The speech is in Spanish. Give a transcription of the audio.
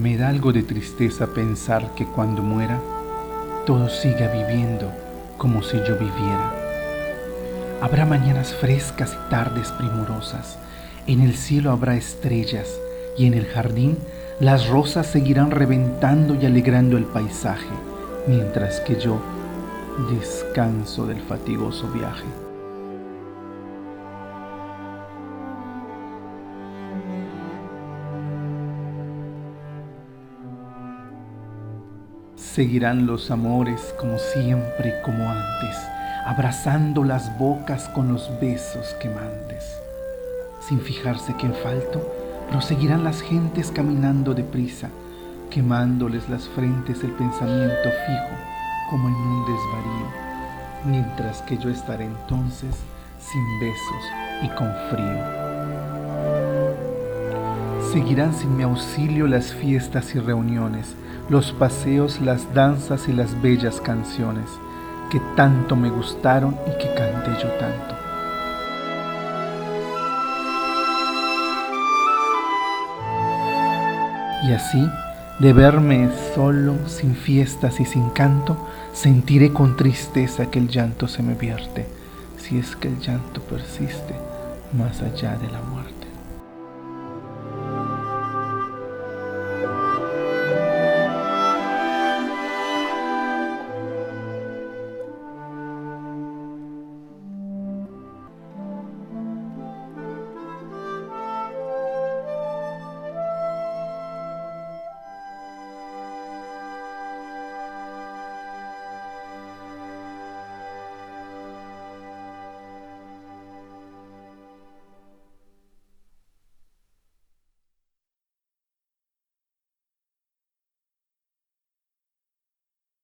algo de tristeza pensar que cuando muera, todo siga viviendo como si yo viviera. Habrá mañanas frescas y tardes primorosas, en el cielo habrá estrellas y en el jardín las rosas seguirán reventando y alegrando el paisaje, mientras que yo descanso del fatigoso viaje. Seguirán los amores como siempre, como antes, abrazando las bocas con los besos quemantes. Sin fijarse que falto, proseguirán las gentes caminando deprisa, quemándoles las frentes el pensamiento fijo, como en un desvarío, mientras que yo estaré entonces sin besos y con frío. Seguirán sin mi auxilio las fiestas y reuniones, los paseos, las danzas y las bellas canciones que tanto me gustaron y que canté yo tanto. Y así, de verme solo, sin fiestas y sin canto, sentiré con tristeza que el llanto se me vierte, si es que el llanto persiste más allá de la muerte.